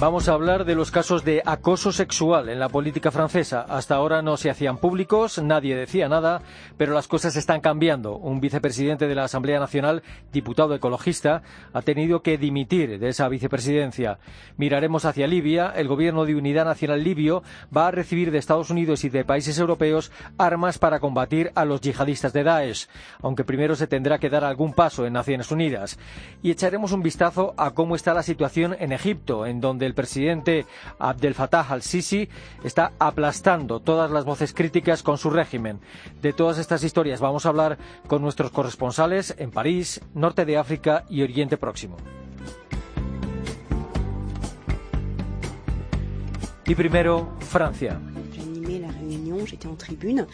Vamos a hablar de los casos de acoso sexual en la política francesa. Hasta ahora no se hacían públicos, nadie decía nada, pero las cosas están cambiando. Un vicepresidente de la Asamblea Nacional, diputado ecologista, ha tenido que dimitir de esa vicepresidencia. Miraremos hacia Libia. El gobierno de unidad nacional libio va a recibir de Estados Unidos y de países europeos armas para combatir a los yihadistas de Daesh, aunque primero se tendrá que dar algún paso en Naciones Unidas. Y echaremos un vistazo a cómo está la situación en Egipto, en donde el presidente Abdel Fattah al-Sisi está aplastando todas las voces críticas con su régimen. De todas estas historias vamos a hablar con nuestros corresponsales en París, Norte de África y Oriente Próximo. Y primero, Francia. J'étais en tribune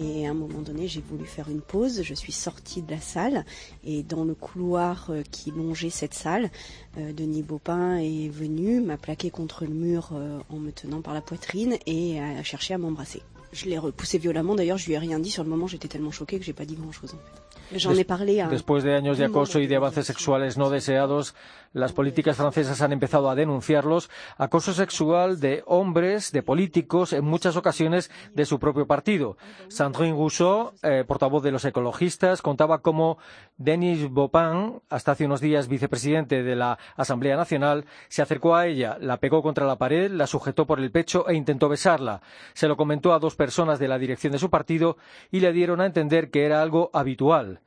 et à un moment donné j'ai voulu faire une pause, je suis sortie de la salle et dans le couloir euh, qui longeait cette salle, euh, Denis Baupin est venu, m'a plaqué contre le mur euh, en me tenant par la poitrine et a cherché à m'embrasser. Je l'ai repoussé violemment d'ailleurs, je lui ai rien dit sur le moment, j'étais tellement choquée que j'ai pas dit grand chose en fait. J'en ai parlé à Después de años de acoso y de avances sexuales no deseados, las políticas francesas han empezado a denunciarlos, acoso sexual de hombres, de políticos, en muchas ocasiones de su propio partido. Sandrine Rousseau, eh, portavoz de los ecologistas, contaba cómo Denis Bopin, hasta hace unos días vicepresidente de la Asamblea Nacional, se acercó a ella, la pegó contra la pared, la sujetó por el pecho e intentó besarla. Se lo comentó a dos personas de la dirección de su partido y le dieron a entender que era algo habitual.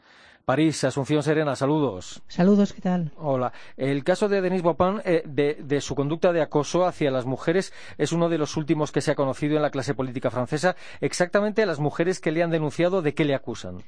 París, Asunción Serena, saludos. Saludos, ¿qué tal? Hola. El caso de Denis Bopin, eh, de, de, su conducta de acoso hacia las mujeres, es uno de los últimos que se ha conocido en la clase política francesa. Exactamente las mujeres que le han denunciado, ¿de qué le acusan?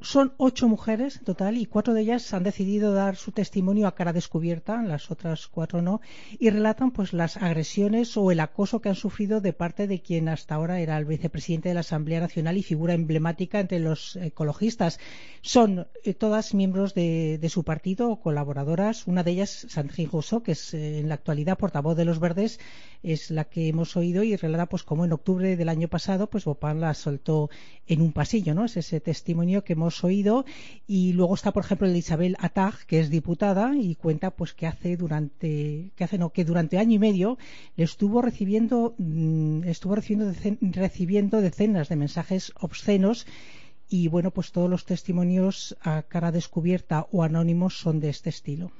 Son ocho mujeres en total y cuatro de ellas han decidido dar su testimonio a cara descubierta, las otras cuatro no, y relatan pues las agresiones o el acoso que han sufrido de parte de quien hasta ahora era el vicepresidente de la Asamblea Nacional y figura emblemática entre los ecologistas. Son eh, todas miembros de, su partido o colaboradoras. Una de ellas, Sandrine Rousseau, que es eh, en la actualidad portavoz de los Verdes, es la que hemos oído y relata pues como en octubre del año pasado pues Bopin la soltó en un pasillo, ¿no? Es ese testimonio que hemos oído y luego está por ejemplo el Isabel Attag que es diputada y cuenta pues que hace durante que hace no que durante año y medio le estuvo recibiendo mmm, estuvo recibiendo recibiendo decenas de mensajes obscenos y bueno pues todos los testimonios a cara descubierta o anónimos son de este estilo.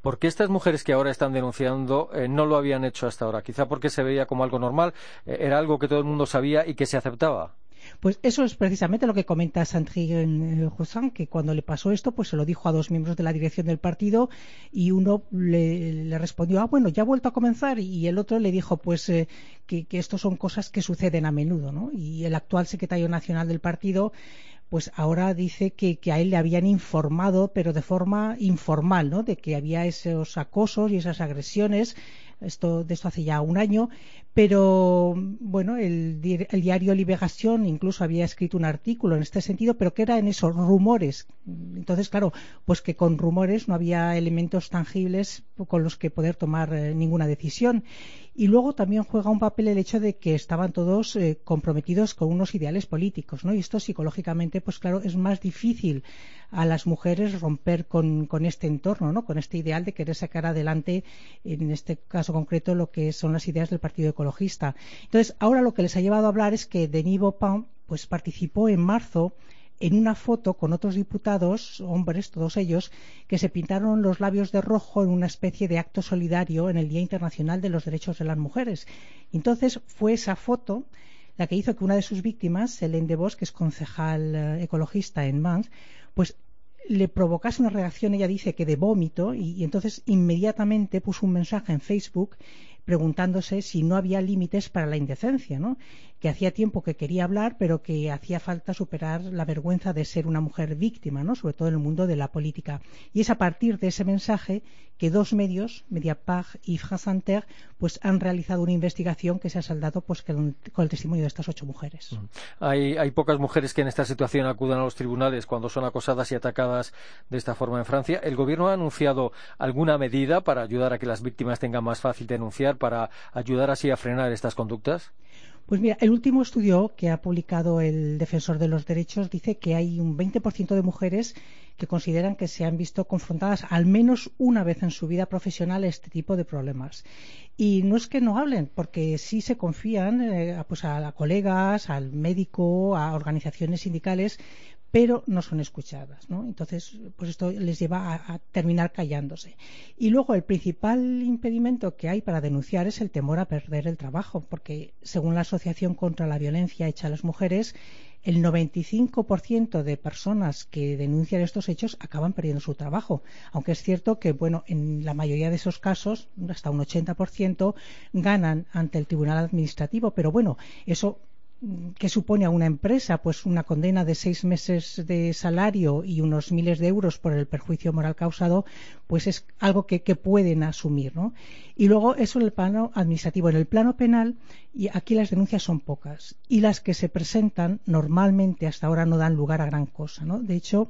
¿Por qué estas mujeres que ahora están denunciando eh, no lo habían hecho hasta ahora? Quizá porque se veía como algo normal, eh, era algo que todo el mundo sabía y que se aceptaba. Pues eso es precisamente lo que comenta Sandrine Roussan, que cuando le pasó esto, pues se lo dijo a dos miembros de la dirección del partido y uno le, respondió, ah, bueno, ya ha vuelto a comenzar y el otro le dijo, pues eh, que, que esto son cosas que suceden a menudo, ¿no? Y el actual secretario nacional del partido pues ahora dice que, que, a él le habían informado, pero de forma informal, ¿no? De que había esos acosos y esas agresiones. Esto, de esto hace ya un año, pero bueno, el, el diario Liberación incluso había escrito un artículo en este sentido, pero que era en esos rumores. Entonces, claro, pues que con rumores no había elementos tangibles con los que poder tomar eh, ninguna decisión. Y luego también juega un papel el hecho de que estaban todos eh, comprometidos con unos ideales políticos, ¿no? Y esto psicológicamente, pues claro, es más difícil a las mujeres romper con, con este entorno, ¿no? Con este ideal de querer sacar adelante, en este caso concreto, lo que son las ideas del Partido Ecologista. Entonces, ahora lo que les ha llevado a hablar es que Denis Baupin, pues participó en marzo en una foto con otros diputados, hombres, todos ellos, que se pintaron los labios de rojo en una especie de acto solidario en el Día Internacional de los Derechos de las Mujeres. Entonces fue esa foto la que hizo que una de sus víctimas, Hélène de Vos, que es concejal eh, ecologista en Mans, pues le provocase una reacción, ella dice que de vómito, y, y, entonces inmediatamente puso un mensaje en Facebook preguntándose si no había límites para la indecencia, ¿no? Que hacía tiempo que quería hablar, pero que hacía falta superar la vergüenza de ser una mujer víctima, ¿no? sobre todo en el mundo de la política. Y es a partir de ese mensaje que dos medios, Mediapart y France Inter, pues han realizado una investigación que se ha saldado pues con, el testimonio de estas ocho mujeres. Mm. Hay, hay pocas mujeres que en esta situación acudan a los tribunales cuando son acosadas y atacadas de esta forma en Francia. ¿El gobierno ha anunciado alguna medida para ayudar a que las víctimas tengan más fácil denunciar, para ayudar así a frenar estas conductas? Pues mira, el último estudio que ha publicado el Defensor de los Derechos dice que hay un 20% de mujeres que consideran que se han visto confrontadas al menos una vez en su vida profesional a este tipo de problemas. Y no es que no hablen, porque sí se confían eh, pues a colegas, al médico, a organizaciones sindicales pero no son escuchadas. ¿no? Entonces, pues esto les lleva a, terminar callándose. Y luego el principal impedimento que hay para denunciar es el temor a perder el trabajo, porque según la Asociación contra la Violencia hecha a las mujeres, el 95% de personas que denuncian estos hechos acaban perdiendo su trabajo. Aunque es cierto que, bueno, en la mayoría de esos casos, hasta un 80%, ganan ante el Tribunal Administrativo. Pero bueno, eso que supone a una empresa pues una condena de seis meses de salario y unos miles de euros por el perjuicio moral causado pues es algo que, pueden asumir ¿no? y luego eso en el plano administrativo en el plano penal y aquí las denuncias son pocas y las que se presentan normalmente hasta ahora no dan lugar a gran cosa ¿no? de hecho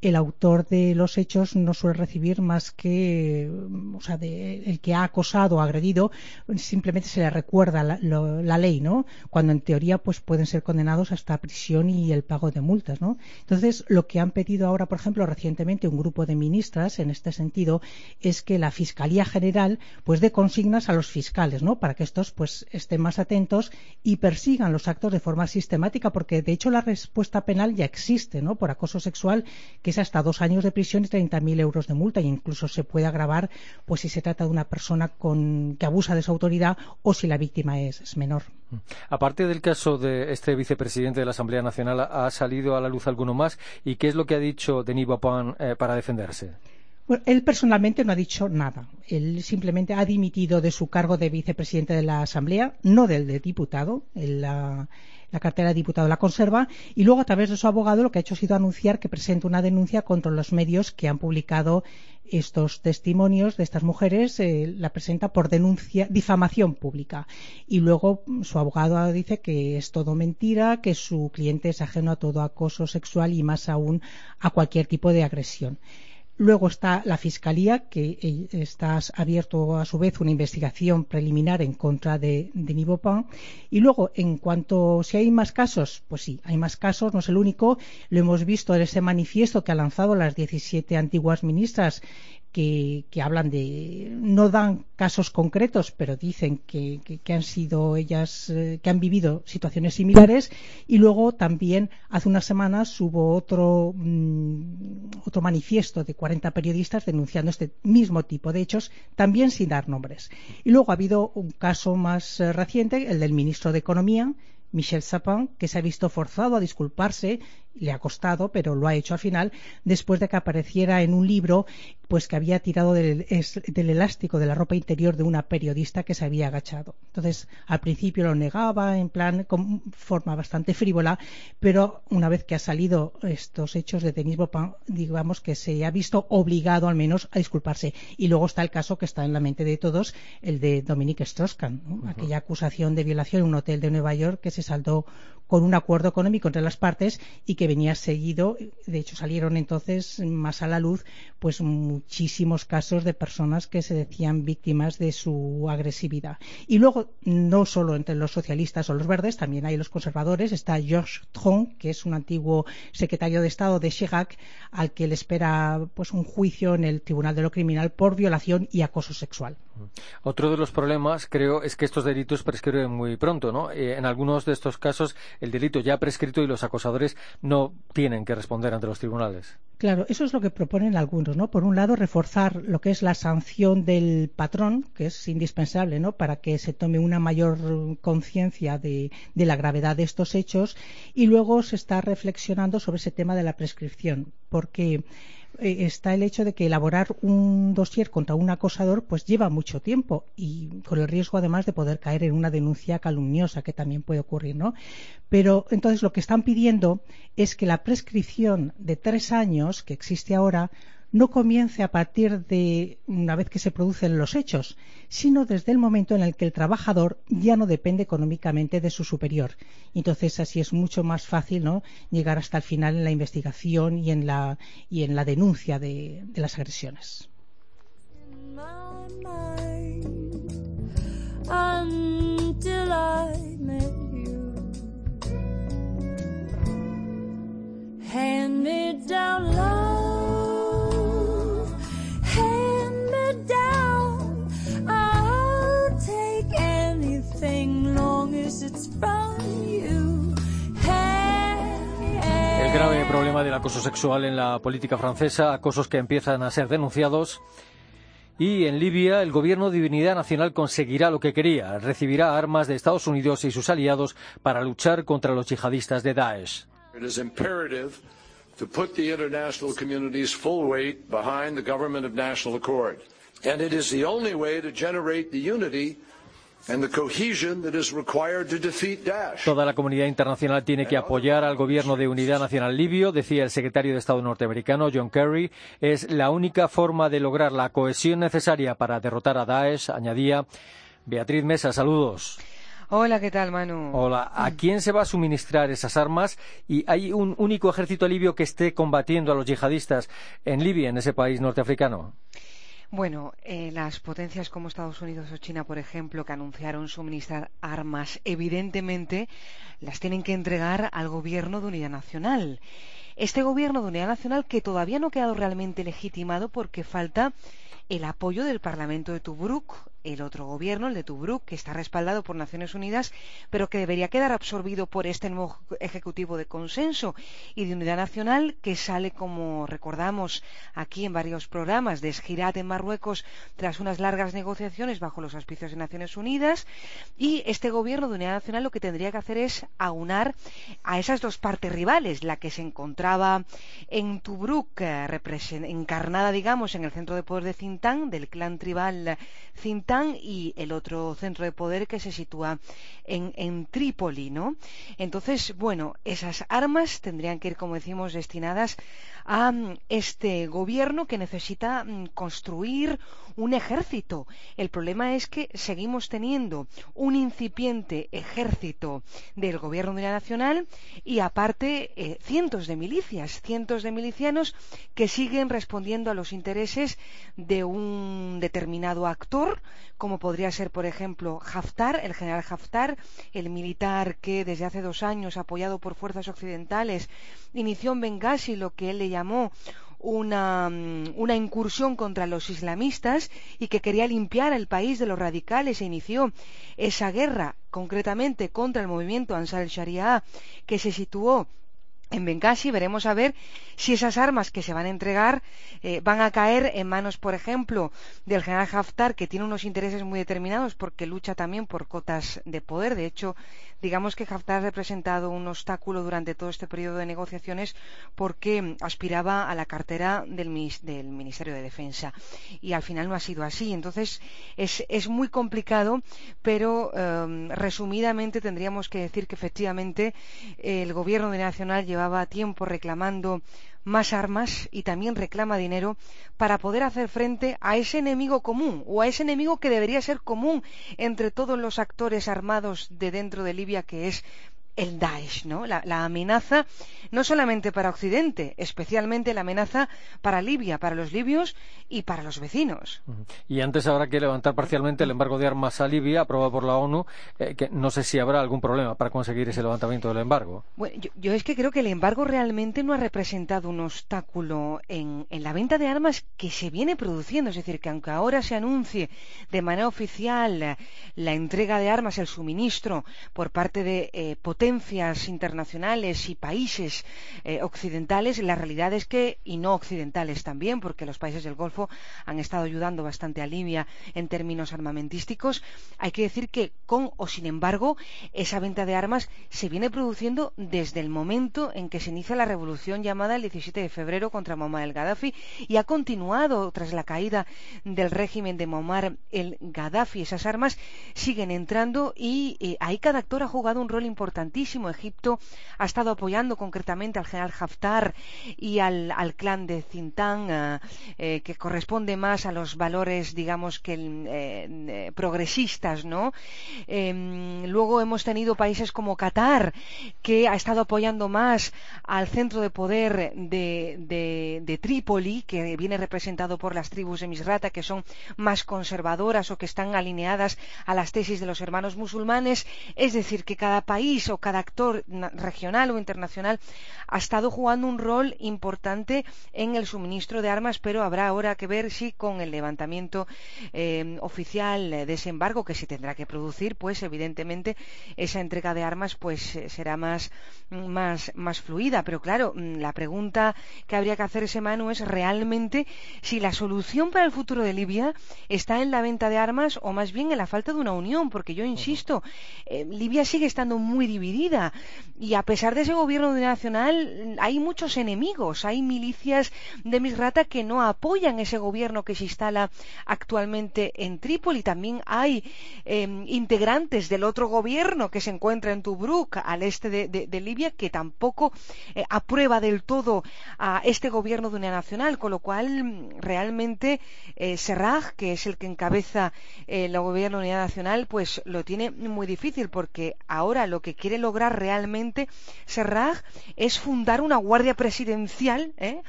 el autor de los hechos no suele recibir más que, o sea, de, el que ha acosado o agredido, simplemente se le recuerda la, la, ley, ¿no? Cuando en teoría, pues pueden ser condenados hasta prisión y el pago de multas, ¿no? Entonces, lo que han pedido ahora, por ejemplo, recientemente un grupo de ministras en este sentido es que la Fiscalía General, pues dé consignas a los fiscales, ¿no? Para que estos, pues, estén más atentos y persigan los actos de forma sistemática, porque de hecho la respuesta penal ya existe, ¿no? Por acoso sexual es hasta dos años de prisión y 30.000 euros de multa. E incluso se puede agravar pues si se trata de una persona con, que abusa de su autoridad o si la víctima es, menor. Aparte del caso de este vicepresidente de la Asamblea Nacional, ¿ha salido a la luz alguno más? ¿Y qué es lo que ha dicho Denis Bopin eh, para defenderse? Bueno, él personalmente no ha dicho nada. Él simplemente ha dimitido de su cargo de vicepresidente de la Asamblea, no del de diputado. La cartera de diputado la conserva y luego a través de su abogado lo que ha hecho ha sido anunciar que presenta una denuncia contra los medios que han publicado estos testimonios de estas mujeres eh, la presenta por denuncia difamación pública y luego su abogado dice que es todo mentira que su cliente es ajeno a todo acoso sexual y más aún a cualquier tipo de agresión Luego está la Fiscalía, que eh, está abierto a su vez una investigación preliminar en contra de, de Nibopin. Y luego, en cuanto si hay más casos, pues sí, hay más casos, no es el único. Lo hemos visto en ese manifiesto que han lanzado las 17 antiguas ministras que, hablan de no dan casos concretos pero dicen que, han sido ellas eh, que han vivido situaciones similares y luego también hace unas semanas hubo otro mm, otro manifiesto de 40 periodistas denunciando este mismo tipo de hechos también sin dar nombres. Y luego ha habido un caso más eh, reciente el del ministro de economía Michel Sapin, que se ha visto forzado a disculparse le ha costado, pero lo ha hecho al final, después de que apareciera en un libro pues que había tirado del, elástico de la ropa interior de una periodista que se había agachado. Entonces, al principio lo negaba en plan con forma bastante frívola, pero una vez que ha salido estos hechos de Denis Bopin, digamos que se ha visto obligado al menos a disculparse. Y luego está el caso que está en la mente de todos, el de Dominique Strauss-Kahn, aquella acusación de violación en un hotel de Nueva York que se saldó con un acuerdo económico entre las partes y que venía seguido, de hecho salieron entonces más a la luz pues muchísimos casos de personas que se decían víctimas de su agresividad. Y luego, no solo entre los socialistas o los verdes, también hay los conservadores, está Georges Tron, que es un antiguo secretario de Estado de Chirac, al que le espera pues un juicio en el Tribunal de lo Criminal por violación y acoso sexual. Otro de los problemas, creo, es que estos delitos prescriben muy pronto, ¿no? Eh, en algunos de estos casos el delito ya ha prescrito y los acosadores no tienen que responder ante los tribunales. Claro, eso es lo que proponen algunos, ¿no? Por un lado, reforzar lo que es la sanción del patrón, que es indispensable, ¿no? Para que se tome una mayor conciencia de, de la gravedad de estos hechos. Y luego se está reflexionando sobre ese tema de la prescripción, porque eh, está el hecho de que elaborar un dossier contra un acosador pues lleva mucho tiempo y con el riesgo además de poder caer en una denuncia calumniosa que también puede ocurrir, ¿no? Pero entonces lo que están pidiendo es que la prescripción de tres años que existe ahora no comience a partir de una vez que se producen los hechos, sino desde el momento en el que el trabajador ya no depende económicamente de su superior. Entonces así es mucho más fácil ¿no? llegar hasta el final en la investigación y en la, y en la denuncia de, de las agresiones. El grave problema del acoso sexual en la política francesa, acosos que empiezan a ser denunciados. Y en Libia, el gobierno de unidad nacional conseguirá lo que quería. Recibirá armas de Estados Unidos y sus aliados para luchar contra los yihadistas de Daesh. It is imperative to put the international community's full weight behind the government of national accord. And it is the only way to generate the unity Toda la comunidad internacional tiene que apoyar al gobierno de unidad nacional libio, decía el secretario de Estado norteamericano John Kerry. Es la única forma de lograr la cohesión necesaria para derrotar a Daesh, añadía. Beatriz Mesa, saludos. Hola, ¿qué tal, Manu? Hola, ¿a quién se va a suministrar esas armas? ¿Y hay un único ejército libio que esté combatiendo a los yihadistas en Libia, en ese país norteafricano? Bueno, eh, las potencias como Estados Unidos o China, por ejemplo, que anunciaron suministrar armas, evidentemente las tienen que entregar al Gobierno de Unidad Nacional. Este Gobierno de Unidad Nacional que todavía no ha quedado realmente legitimado porque falta el apoyo del Parlamento de Tobruk el otro gobierno, el de Tobruk, que está respaldado por Naciones Unidas, pero que debería quedar absorbido por este nuevo Ejecutivo de Consenso y de Unidad Nacional, que sale, como recordamos aquí en varios programas, de Esgirat en Marruecos tras unas largas negociaciones bajo los auspicios de Naciones Unidas. Y este gobierno de Unidad Nacional lo que tendría que hacer es aunar a esas dos partes rivales, la que se encontraba en Tobruk, eh, encarnada, digamos, en el centro de poder de Cintán, del clan tribal Cintán, y el otro centro de poder que se sitúa en, en Trípoli, ¿no? Entonces, bueno, esas armas tendrían que ir, como decimos, destinadas a mm, este gobierno que necesita mm, construir un ejército. El problema es que seguimos teniendo un incipiente ejército del gobierno de la nacional y aparte eh, cientos de milicias, cientos de milicianos que siguen respondiendo a los intereses de un determinado actor, como podría ser, por ejemplo, Haftar, el general Haftar, el militar que desde hace dos años, apoyado por fuerzas occidentales, inició en Benghazi lo que él le llamó una, mm, una, incursión contra los islamistas y que quería limpiar el país de los radicales e inició esa guerra concretamente contra el movimiento Ansar el-Sharia que se situó en Benghazi veremos a ver si esas armas que se van a entregar eh, van a caer en manos, por ejemplo, del general Haftar, que tiene unos intereses muy determinados porque lucha también por cotas de poder. De hecho, digamos que Haftar ha representado un obstáculo durante todo este periodo de negociaciones porque aspiraba a la cartera del, Ministerio de Defensa y al final no ha sido así. Entonces, es, muy complicado, pero em, resumidamente tendríamos que decir que efectivamente el gobierno de Nacional llevaba tiempo reclamando más armas y también reclama dinero para poder hacer frente a ese enemigo común o a ese enemigo que debería ser común entre todos los actores armados de dentro de Libia que es el Daesh, ¿no? La, amenaza no solamente para Occidente, especialmente la amenaza para Libia, para los libios y para los vecinos. Y antes habrá que levantar parcialmente el embargo de armas a Libia, aprobado por la ONU, eh, que no sé si habrá algún problema para conseguir ese levantamiento del embargo. Bueno, yo, es que creo que el embargo realmente no ha representado un obstáculo en, la venta de armas que se viene produciendo. Es decir, que aunque ahora se anuncie de manera oficial la, entrega de armas, el suministro por parte de eh, potencias potencias internacionales y países eh, occidentales, la realidad es que, y no occidentales también, porque los países del Golfo han estado ayudando bastante a Libia en términos armamentísticos, hay que decir que con o sin embargo esa venta de armas se viene produciendo desde el momento en que se inicia la revolución llamada el 17 de febrero contra Muammar el Gaddafi y ha continuado tras la caída del régimen de Muammar el Gaddafi. Esas armas siguen entrando y eh, ahí cada actor ha jugado un rol importantísimo. Egipto ha estado apoyando concretamente al general Haftar y al, clan de Zintan, eh, eh, que corresponde más a los valores, digamos, que progresistas, ¿no? Em, luego hemos tenido países como Qatar, que ha estado apoyando más al centro de poder de, de Trípoli, que viene representado por las tribus de Misrata, que son más conservadoras o que están alineadas a las tesis de los hermanos musulmanes. Es decir, que cada país o cada actor regional o internacional ha estado jugando un rol importante en el suministro de armas, pero habrá ahora que ver si con el levantamiento eh, oficial de ese embargo que se tendrá que producir, pues evidentemente esa entrega de armas pues eh, será más, más, más fluida. Pero claro, mm, la pregunta que habría que hacerse, Manu, es realmente si la solución para el futuro de Libia está en la venta de armas o más bien en la falta de una unión, porque yo insisto, eh, Libia sigue estando muy dividida y a pesar de ese gobierno nacional hay muchos enemigos, hay milicias de Misrata que no apoyan ese gobierno que se instala actualmente en Trípoli, también hay em, integrantes del otro gobierno que se encuentra en Tobruk, al este de, Libia, que tampoco eh, aprueba del todo a este gobierno de una nacional, con lo cual realmente eh, Serraj, que es el que encabeza eh, el gobierno de unidad nacional, pues lo tiene muy difícil porque ahora lo que quiere lograr realmente Serraj es fundar una guardia presidencial ¿eh?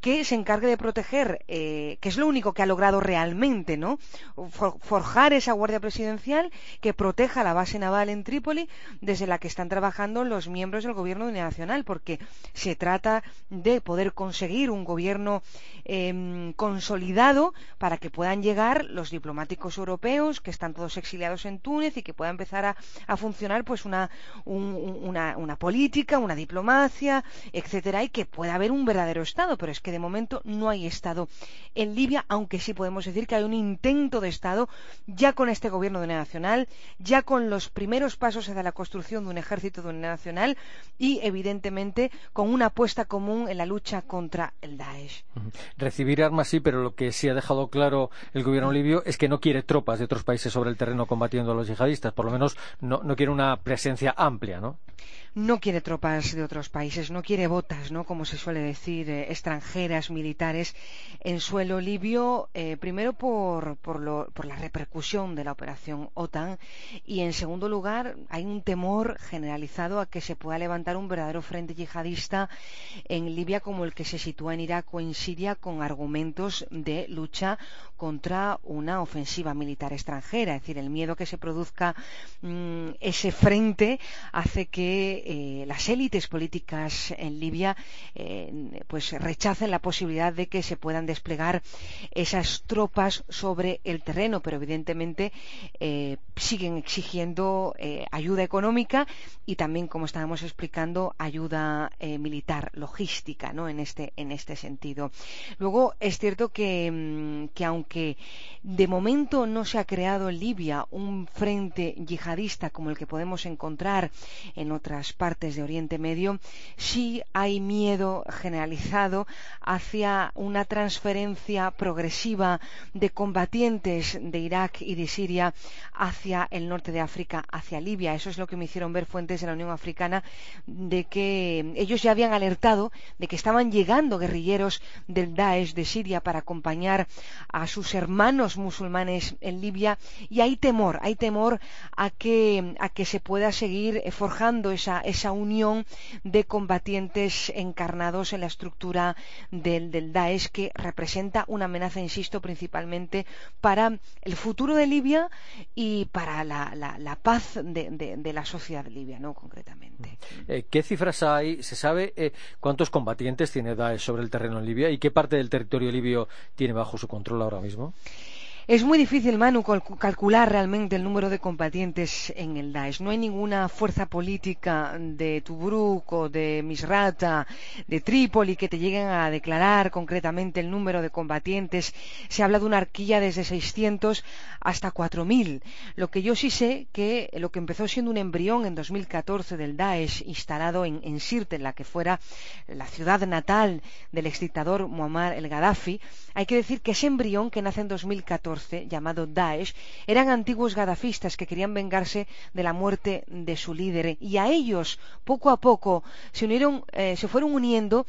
que se encargue de proteger, que es lo único que ha logrado realmente, ¿no? forjar esa guardia presidencial que proteja la base naval en Trípoli desde la que están trabajando los miembros del gobierno nacional, porque se trata de poder conseguir un gobierno Em, consolidado para que puedan llegar los diplomáticos europeos que están todos exiliados en Túnez y que pueda empezar a, funcionar pues una, política, una diplomacia, etcétera, y que pueda haber un verdadero Estado. Pero es que de momento no hay Estado en Libia, aunque sí podemos decir que hay un intento de Estado ya con este gobierno de unidad nacional, ya con los primeros pasos hacia la construcción de un ejército de unidad nacional y evidentemente con una apuesta común en la lucha contra el Daesh recibir armas sí, pero lo que sí ha dejado claro el gobierno libio es que no quiere tropas de otros países sobre el terreno combatiendo a los yihadistas, por lo menos no, no quiere una presencia amplia, ¿no no quiere tropas de otros países, no quiere botas, ¿no? como se suele decir, eh, extranjeras, militares, en suelo libio, eh, primero por, por, la repercusión de la operación OTAN y, en segundo lugar, hay un temor generalizado a que se pueda levantar un verdadero frente yihadista en Libia como el que se sitúa en Irak o en Siria con argumentos de lucha contra una ofensiva militar extranjera. Es decir, el miedo que se produzca mm, ese frente hace que eh, las élites políticas en Libia eh, pues rechacen la posibilidad de que se puedan desplegar esas tropas sobre el terreno, pero evidentemente eh, siguen exigiendo ayuda económica y también, como estábamos explicando, ayuda militar, logística, ¿no? En este en este sentido. Luego es cierto que, mm, que aunque de momento no se ha creado en Libia un frente yihadista como el que podemos encontrar en otras partes de Oriente Medio, sí hay miedo generalizado hacia una transferencia progresiva de combatientes de Irak y de Siria hacia el norte de África, hacia Libia. Eso es lo que me hicieron ver fuentes de la Unión Africana de que ellos ya habían alertado de que estaban llegando guerrilleros del Daesh de Siria para acompañar a sus hermanos musulmanes en Libia y hay temor, hay temor a que, a que se pueda seguir forjando esa, esa unión de combatientes encarnados en la estructura del, del Daesh que representa una amenaza, insisto, principalmente para el futuro de Libia y para la, paz de, de, la sociedad libia, ¿no? Concretamente. Eh, ¿Qué cifras hay? ¿Se sabe eh, cuántos combatientes tiene Daesh sobre el terreno en Libia y qué parte del territorio libio tiene bajo su control ahora mismo? Es muy difícil, Manu, calcular realmente el número de combatientes en el Daesh. No hay ninguna fuerza política de Tobruk o de Misrata, de Trípoli, que te lleguen a declarar concretamente el número de combatientes. Se habla de una arquilla desde 600 hasta 4.000. Lo que yo sí sé que lo que empezó siendo un embrión en 2014 del Daesh instalado en, en Sirte, en la que fuera la ciudad natal del exdictador Muammar el Gaddafi, hay que decir que ese embrión que nace en 2014, llamado Daesh, eran antiguos gadafistas que querían vengarse de la muerte de su líder. Y a ellos, poco a poco, se unieron, eh, se fueron uniendo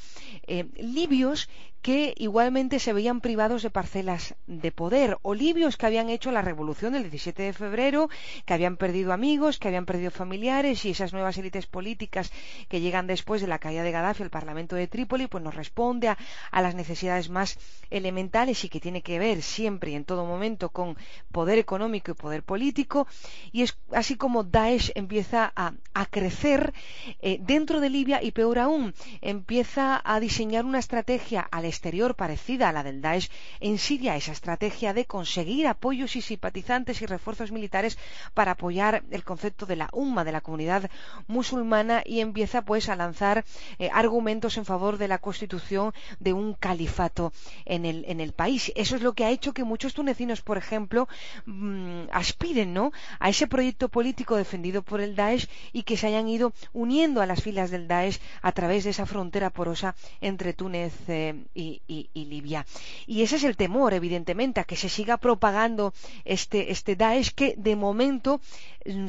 eh, libios que igualmente se veían privados de parcelas de poder, o libios que habían hecho la revolución del 17 de febrero, que habían perdido amigos, que habían perdido familiares y esas nuevas élites políticas que llegan después de la caída de Gaddafi al Parlamento de Trípoli, pues nos responde a, las necesidades más elementales y que tiene que ver siempre y en todo momento con poder económico y poder político, y es así como Daesh empieza a, a crecer eh, dentro de Libia y peor aún, empieza a diseñar una estrategia al exterior parecida a la del Daesh en Siria, esa estrategia de conseguir apoyos y simpatizantes y refuerzos militares para apoyar el concepto de la umma, de la comunidad musulmana, y empieza pues a lanzar eh, argumentos en favor de la constitución de un califato en el, en el país. Eso es lo que ha hecho que muchos tunecinos, por ejemplo, mmm, aspiren ¿no? a ese proyecto político defendido por el Daesh y que se hayan ido uniendo a las filas del Daesh a través de esa frontera porosa entre Túnez eh, y, y, Libia. Y ese es el temor, evidentemente, a que se siga propagando este, este Daesh que, de momento,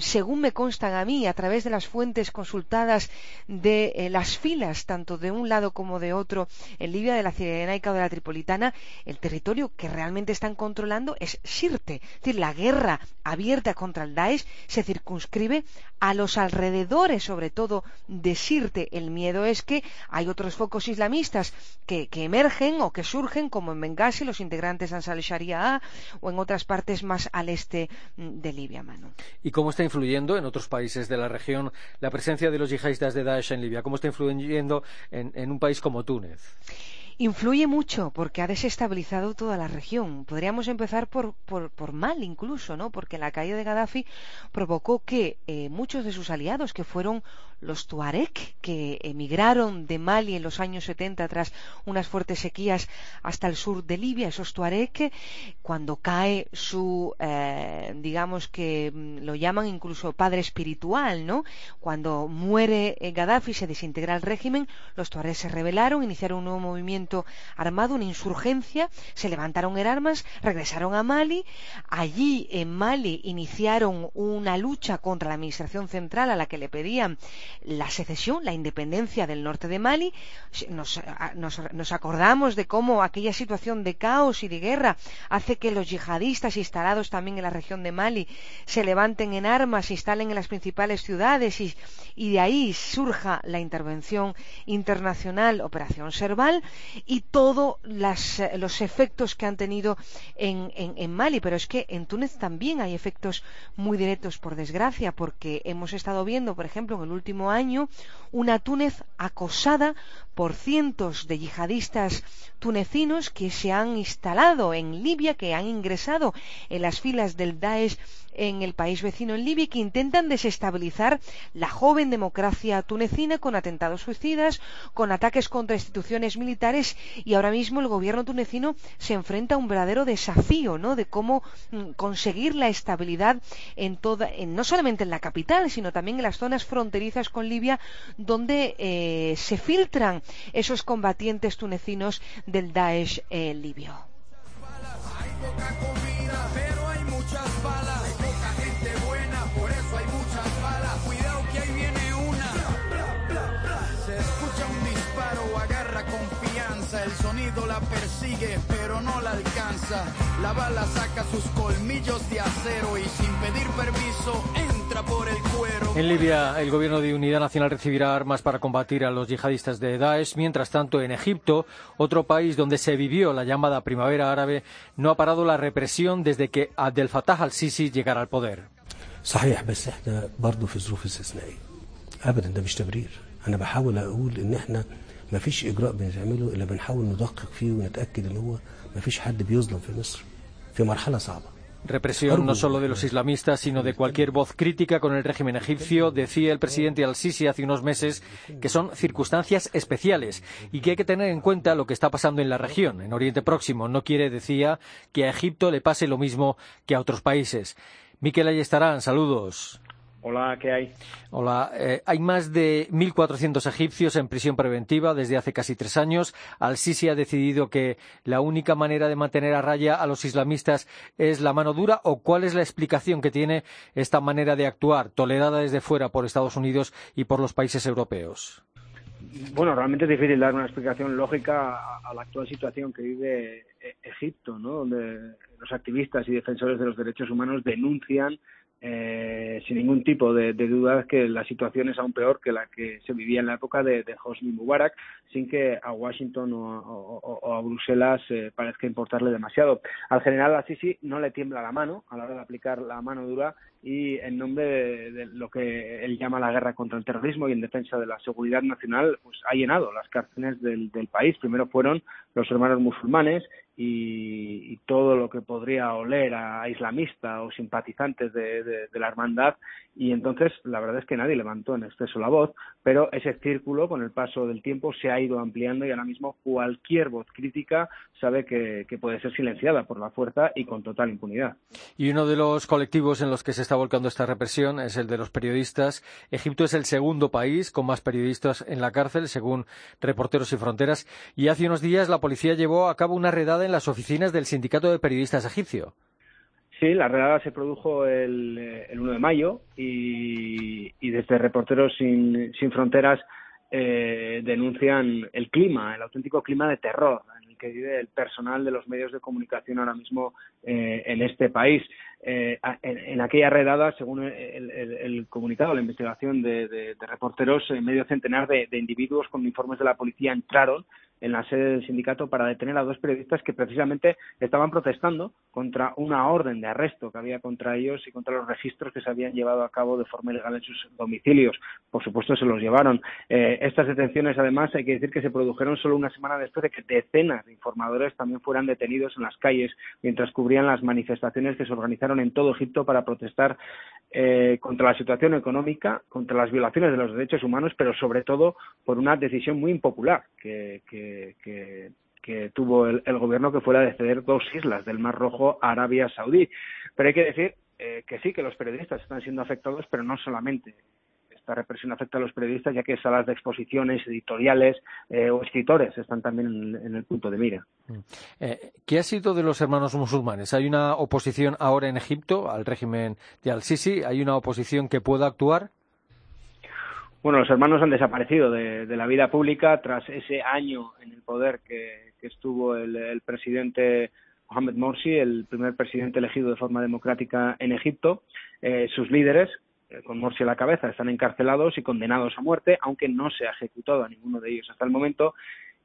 según me constan a mí, a través de las fuentes consultadas de eh, las filas, tanto de un lado como de otro, en Libia, de la Cirenaica o de la Tripolitana, el territorio que realmente están controlando es Sirte. Es decir, la guerra abierta contra el Daesh se circunscribe a los alrededores, sobre todo de Sirte. El miedo es que hay otros focos islamistas que, que emergen o que surgen, como en Benghazi, los integrantes de Ansar Sharia o en otras partes más al este de Libia, Manu. ¿Y cómo está influyendo en otros países de la región la presencia de los yihadistas de Daesh en Libia? ¿Cómo está influyendo en, en un país como Túnez? influye mucho porque ha desestabilizado toda la región. Podríamos empezar por, por, por mal incluso, ¿no? Porque la caída de Gaddafi provocó que eh, muchos de sus aliados, que fueron los Tuareg, que emigraron de Mali en los años 70 tras unas fuertes sequías hasta el sur de Libia, esos Tuareg, cuando cae su, eh, digamos que lo llaman incluso padre espiritual, ¿no? Cuando muere eh, Gaddafi, se desintegra el régimen, los Tuareg se rebelaron, iniciaron un nuevo movimiento armado, una insurgencia, se levantaron en armas, regresaron a Mali, allí en Mali iniciaron una lucha contra la administración central a la que le pedían la secesión, la independencia del norte de Mali, nos, nos, nos acordamos de cómo aquella situación de caos y de guerra hace que los yihadistas instalados también en la región de Mali se levanten en armas, se instalen en las principales ciudades y, de ahí surja la intervención internacional Operación Serval y todos los efectos que han tenido en, en, en, Mali. Pero es que en Túnez también hay efectos muy directos, por desgracia, porque hemos estado viendo, por ejemplo, en el último año, una Túnez acosada por cientos de yihadistas tunecinos que se han instalado en Libia, que han ingresado en las filas del Daesh en el país vecino en Libia que intentan desestabilizar la joven democracia tunecina con atentados suicidas, con ataques contra instituciones militares y ahora mismo el gobierno tunecino se enfrenta a un verdadero desafío, ¿no? De cómo mm, conseguir la estabilidad en toda, no solamente en la capital, sino también en las zonas fronterizas con Libia, donde eh, se filtran esos combatientes tunecinos del Daesh eh, libio. La persigue pero no la alcanza. La bala saca sus colmillos de acero y sin pedir permiso entra por el cuero. En Libia el gobierno de unidad nacional recibirá armas para combatir a los yihadistas de Daesh. Mientras tanto, en Egipto, otro país donde se vivió la llamada primavera árabe, no ha parado la represión desde que Abdel Fattah al-Sisi llegara al poder. صحيح بس احنا برضه في ظروف استثنائيه ابدا ده مش تبرير انا بحاول اقول ان احنا ما فيش اجراء بنعمله الا بنحاول ندقق فيه ونتاكد ان هو ما فيش حد بيظلم في مصر في مرحلة صعبة Represión no solo de los islamistas, sino de cualquier voz crítica con el régimen egipcio. Decía el presidente al-Sisi hace unos meses que son circunstancias especiales y que hay que tener en cuenta lo que está pasando en la región, en Oriente Próximo. No quiere, decía, que a Egipto le pase lo mismo que a otros países. Miquel Ayestarán, saludos. Hola, ¿qué hay? Hola, eh, hay más de 1.400 egipcios en prisión preventiva desde hace casi tres años. Al-Sisi ha decidido que la única manera de mantener a raya a los islamistas es la mano dura. ¿O cuál es la explicación que tiene esta manera de actuar, tolerada desde fuera por Estados Unidos y por los países europeos? Bueno, realmente es difícil dar una explicación lógica a la actual situación que vive eh, Egipto, ¿no? donde los activistas y defensores de los derechos humanos denuncian eh, sin ningún tipo de, duda que la situación es aún peor que la que se vivía en la época de, Hosni Mubarak, sin que a Washington o a Bruselas eh, parezca importarle demasiado. Al general Assisi no le tiembla la mano a la hora de aplicar la mano dura y en nombre de, de, lo que él llama la guerra contra el terrorismo y en defensa de la seguridad nacional, pues ha llenado las cárceles del, del país. Primero fueron los hermanos musulmanes y, y, todo lo que podría oler a islamista o simpatizantes de, de, de, la hermandad y entonces la verdad es que nadie levantó en exceso la voz, pero ese círculo con el paso del tiempo se ha ido ampliando y ahora mismo cualquier voz crítica sabe que, que puede ser silenciada por la fuerza y con total impunidad. Y uno de los colectivos en los que se está volcando esta represión es el de los periodistas. Egipto es el segundo país con más periodistas en la cárcel, según Reporteros Sin Fronteras, y hace unos días la policía llevó a cabo una redada en las oficinas del Sindicato de Periodistas Egipcio. Sí, la redada se produjo el, el 1 de mayo y, y desde Reporteros Sin, Sin Fronteras eh, denuncian el clima, el auténtico clima de terror en el que vive el personal de los medios de comunicación ahora mismo eh, en este país. Eh, en, aquella redada, según el, el, el comunicado, la investigación de, de, reporteros, medio centenar de individuos con informes de la policía entraron en la sede del sindicato para detener a dos periodistas que precisamente estaban protestando contra una orden de arresto que había contra ellos y contra los registros que se habían llevado a cabo de forma ilegal en sus domicilios. Por supuesto, se los llevaron. Eh, estas detenciones, además, hay que decir que se produjeron solo una semana después de que decenas de informadores también fueran detenidos en las calles mientras cubrían las manifestaciones que se organizaron en todo Egipto para protestar eh, contra la situación económica, contra las violaciones de los derechos humanos, pero sobre todo por una decisión muy impopular que, que que, tuvo el, gobierno, que fue la de ceder dos islas del Mar Rojo a Arabia Saudí. Pero hay que decir eh, que sí, que los periodistas están siendo afectados, pero no solamente. Esta represión afecta a los periodistas, ya que salas de exposiciones, editoriales eh, o escritores están también en, en, el punto de mira. Eh, ¿Qué ha sido de los hermanos musulmanes? ¿Hay una oposición ahora en Egipto al régimen de Al-Sisi? ¿Hay una oposición que pueda actuar? Bueno, los hermanos han desaparecido de, la vida pública tras ese año en el poder que, estuvo el, presidente Mohamed Morsi, el primer presidente elegido de forma democrática en Egipto. Eh, sus líderes, eh, con Morsi a la cabeza, están encarcelados y condenados a muerte, aunque no se ha ejecutado a ninguno de ellos hasta el momento.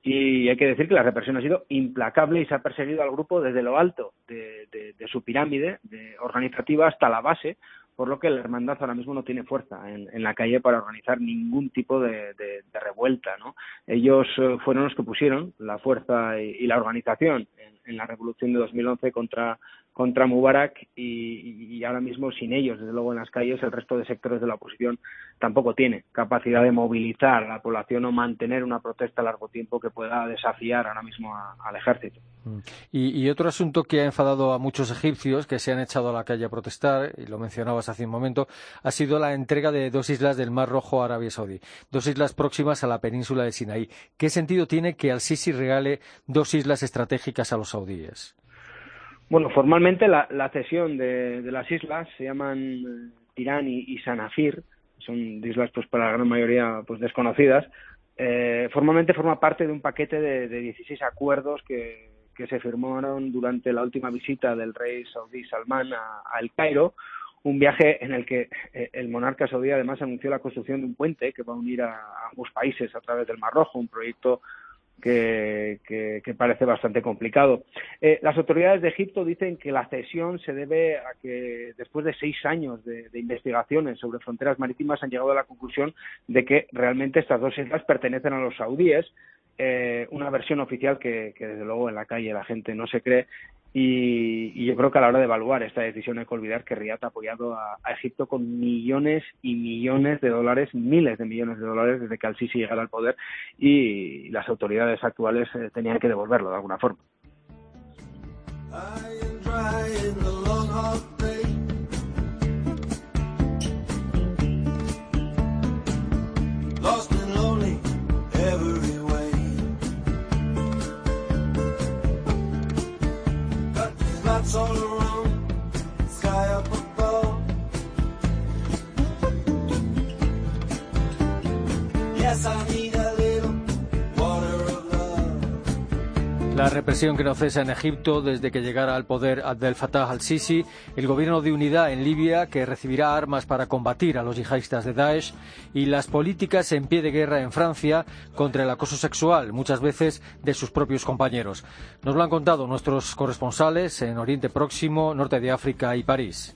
Y hay que decir que la represión ha sido implacable y se ha perseguido al grupo desde lo alto de, de, su pirámide de organizativa hasta la base, por lo que la hermandad ahora mismo no tiene fuerza en, la calle para organizar ningún tipo de revuelta. ¿no? Ellos eh, fueron los que pusieron la fuerza y, y la organización en, en, la revolución de 2011 contra, contra Mubarak y, ahora mismo sin ellos, desde luego en las calles, el resto de sectores de la oposición tampoco tiene capacidad de movilizar a la población o mantener una protesta a largo tiempo que pueda desafiar ahora mismo al ejército. Y, y, otro asunto que ha enfadado a muchos egipcios que se han echado a la calle a protestar, y lo mencionabas hace un momento, ha sido la entrega de dos islas del Mar Rojo a Arabia Saudí, dos islas próximas a la península de Sinaí. ¿Qué sentido tiene que al-Sisi regale dos islas estratégicas a los saudíes? Bueno, formalmente la, cesión de, las islas se llaman Tirán y, Sanafir, son islas pues para la gran mayoría pues desconocidas. Eh, formalmente forma parte de un paquete de, de 16 acuerdos que, se firmaron durante la última visita del rey saudí Salman a, a El Cairo, un viaje en el que eh, el monarca saudí además anunció la construcción de un puente que va a unir a ambos países a través del Mar Rojo, un proyecto que, que, que, parece bastante complicado. Eh, las autoridades de Egipto dicen que la cesión se debe a que después de seis años de, investigaciones sobre fronteras marítimas han llegado a la conclusión de que realmente estas dos islas pertenecen a los saudíes, eh, una versión oficial que, que, desde luego en la calle la gente no se cree Y, yo creo que a la hora de evaluar esta decisión hay que olvidar que Riyadh ha apoyado a, Egipto con millones y millones de dólares, miles de millones de dólares desde que Al-Sisi llegara al poder y las autoridades actuales eh, tenían que devolverlo de alguna forma. that's all La represión que no cesa en Egipto desde que llegara al poder Abdel Fattah al-Sisi, el gobierno de unidad en Libia que recibirá armas para combatir a los yihadistas de Daesh y las políticas en pie de guerra en Francia contra el acoso sexual, muchas veces de sus propios compañeros. Nos lo han contado nuestros corresponsales en Oriente Próximo, Norte de África y París.